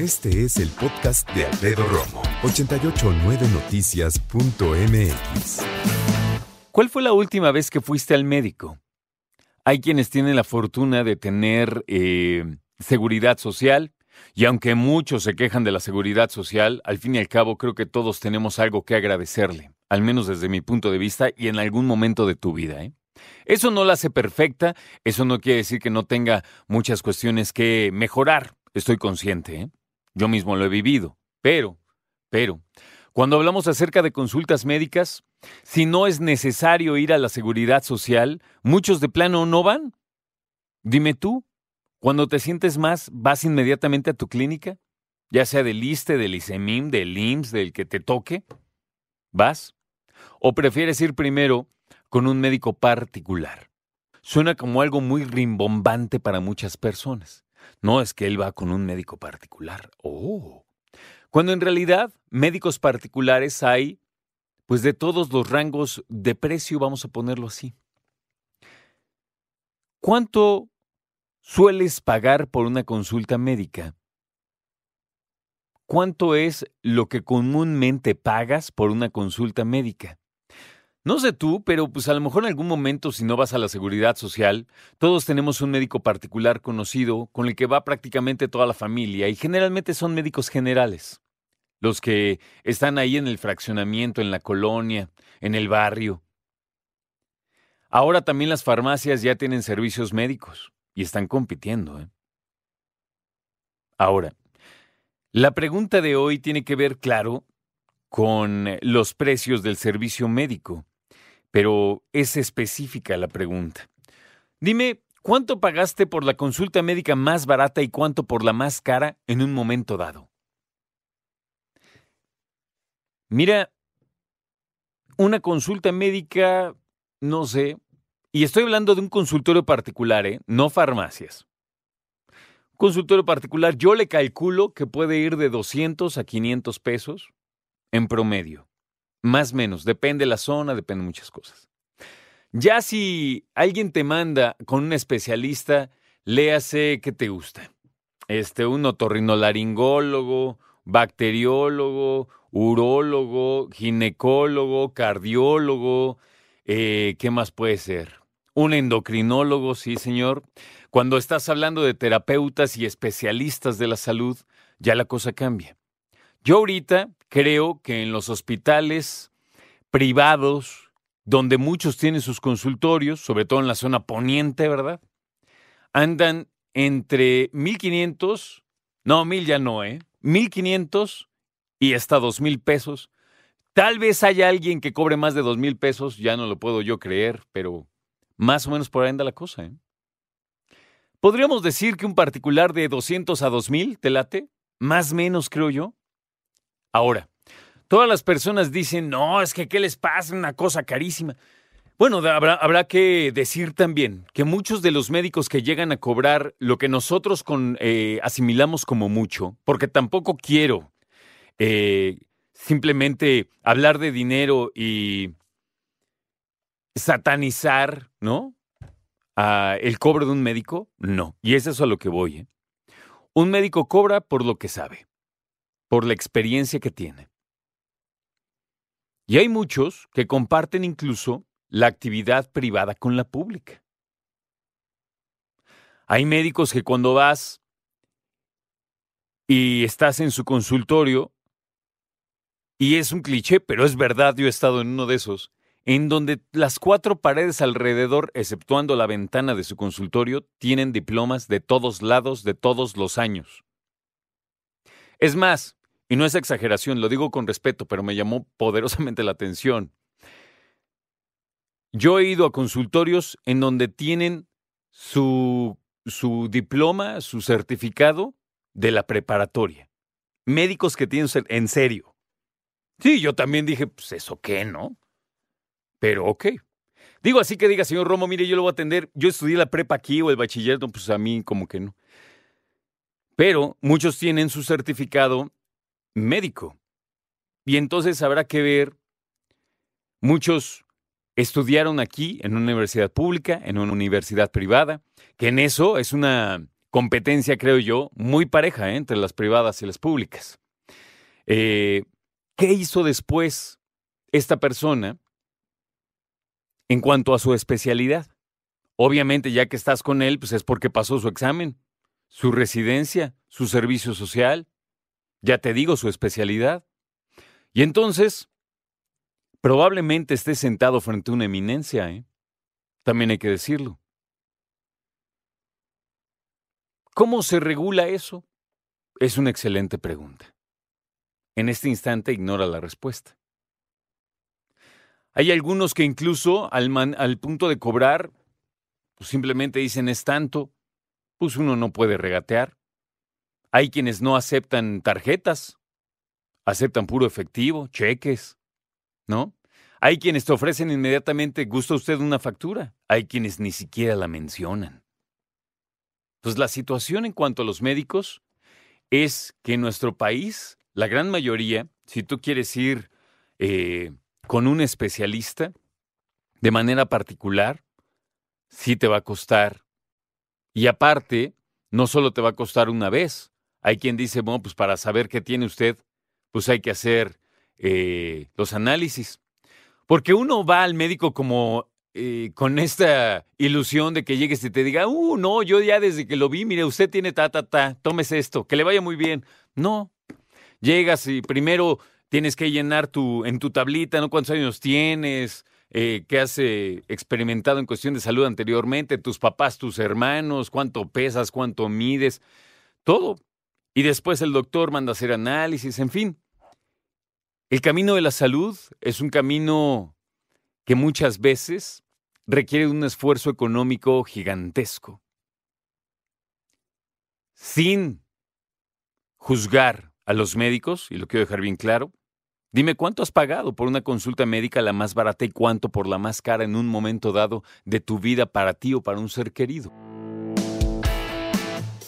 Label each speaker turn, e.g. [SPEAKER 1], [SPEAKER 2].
[SPEAKER 1] Este es el podcast de Alfredo Romo, 889noticias.mx.
[SPEAKER 2] ¿Cuál fue la última vez que fuiste al médico? Hay quienes tienen la fortuna de tener eh, seguridad social y aunque muchos se quejan de la seguridad social, al fin y al cabo creo que todos tenemos algo que agradecerle, al menos desde mi punto de vista y en algún momento de tu vida. ¿eh? Eso no la hace perfecta, eso no quiere decir que no tenga muchas cuestiones que mejorar, estoy consciente, ¿eh? Yo mismo lo he vivido, pero, pero, cuando hablamos acerca de consultas médicas, si no es necesario ir a la seguridad social, muchos de plano no van. Dime tú, cuando te sientes más, ¿vas inmediatamente a tu clínica? Ya sea del ISTE, del ISEMIM, del IMSS, del que te toque. ¿Vas? ¿O prefieres ir primero con un médico particular? Suena como algo muy rimbombante para muchas personas. No es que él va con un médico particular. Oh. Cuando en realidad médicos particulares hay, pues de todos los rangos de precio, vamos a ponerlo así. ¿Cuánto sueles pagar por una consulta médica? ¿Cuánto es lo que comúnmente pagas por una consulta médica? No sé tú, pero pues a lo mejor en algún momento si no vas a la seguridad social, todos tenemos un médico particular conocido con el que va prácticamente toda la familia y generalmente son médicos generales, los que están ahí en el fraccionamiento, en la colonia, en el barrio. Ahora también las farmacias ya tienen servicios médicos y están compitiendo. ¿eh? Ahora, la pregunta de hoy tiene que ver, claro, con los precios del servicio médico pero es específica la pregunta. Dime, ¿cuánto pagaste por la consulta médica más barata y cuánto por la más cara en un momento dado? Mira, una consulta médica, no sé, y estoy hablando de un consultorio particular, ¿eh? no farmacias. Consultorio particular, yo le calculo que puede ir de 200 a 500 pesos en promedio. Más o menos, depende la zona, depende muchas cosas. Ya si alguien te manda con un especialista, léase qué te gusta. Este, un otorrinolaringólogo, bacteriólogo, urólogo, ginecólogo, cardiólogo, eh, ¿qué más puede ser? Un endocrinólogo, sí, señor. Cuando estás hablando de terapeutas y especialistas de la salud, ya la cosa cambia. Yo ahorita creo que en los hospitales privados, donde muchos tienen sus consultorios, sobre todo en la zona poniente, ¿verdad? Andan entre 1.500, no, 1.000 ya no, ¿eh? 1.500 y hasta 2.000 pesos. Tal vez haya alguien que cobre más de 2.000 pesos, ya no lo puedo yo creer, pero más o menos por ahí anda la cosa, ¿eh? Podríamos decir que un particular de 200 a 2.000, ¿te late? Más menos, creo yo. Ahora, todas las personas dicen, no, es que ¿qué les pasa? Una cosa carísima. Bueno, habrá, habrá, que decir también que muchos de los médicos que llegan a cobrar lo que nosotros con, eh, asimilamos como mucho, porque tampoco quiero eh, simplemente hablar de dinero y satanizar, ¿no? el cobro de un médico, no. Y eso es a lo que voy. ¿eh? Un médico cobra por lo que sabe por la experiencia que tiene. Y hay muchos que comparten incluso la actividad privada con la pública. Hay médicos que cuando vas y estás en su consultorio, y es un cliché, pero es verdad, yo he estado en uno de esos, en donde las cuatro paredes alrededor, exceptuando la ventana de su consultorio, tienen diplomas de todos lados de todos los años. Es más, y no es exageración, lo digo con respeto, pero me llamó poderosamente la atención. Yo he ido a consultorios en donde tienen su, su diploma, su certificado de la preparatoria. Médicos que tienen en serio. Sí, yo también dije, pues eso qué, ¿no? Pero ok. Digo así que diga, señor Romo, mire, yo lo voy a atender. Yo estudié la prepa aquí o el bachiller, pues a mí como que no. Pero muchos tienen su certificado médico. Y entonces habrá que ver, muchos estudiaron aquí en una universidad pública, en una universidad privada, que en eso es una competencia, creo yo, muy pareja ¿eh? entre las privadas y las públicas. Eh, ¿Qué hizo después esta persona en cuanto a su especialidad? Obviamente, ya que estás con él, pues es porque pasó su examen, su residencia, su servicio social, ya te digo, su especialidad. Y entonces, probablemente esté sentado frente a una eminencia, ¿eh? También hay que decirlo. ¿Cómo se regula eso? Es una excelente pregunta. En este instante ignora la respuesta. Hay algunos que incluso al, al punto de cobrar, pues simplemente dicen es tanto, pues uno no puede regatear. Hay quienes no aceptan tarjetas, aceptan puro efectivo, cheques, ¿no? Hay quienes te ofrecen inmediatamente, ¿gusta usted una factura? Hay quienes ni siquiera la mencionan. Pues la situación en cuanto a los médicos es que en nuestro país, la gran mayoría, si tú quieres ir eh, con un especialista de manera particular, sí te va a costar. Y aparte, no solo te va a costar una vez. Hay quien dice, bueno, pues para saber qué tiene usted, pues hay que hacer eh, los análisis. Porque uno va al médico como eh, con esta ilusión de que llegues y te diga, uh, no, yo ya desde que lo vi, mire, usted tiene ta, ta, ta, tómese esto, que le vaya muy bien. No, llegas y primero tienes que llenar tu, en tu tablita, ¿no? ¿Cuántos años tienes? Eh, ¿Qué has experimentado en cuestión de salud anteriormente? Tus papás, tus hermanos, cuánto pesas, cuánto mides, todo. Y después el doctor manda hacer análisis, en fin. El camino de la salud es un camino que muchas veces requiere un esfuerzo económico gigantesco. Sin juzgar a los médicos, y lo quiero dejar bien claro, dime cuánto has pagado por una consulta médica la más barata y cuánto por la más cara en un momento dado de tu vida para ti o para un ser querido.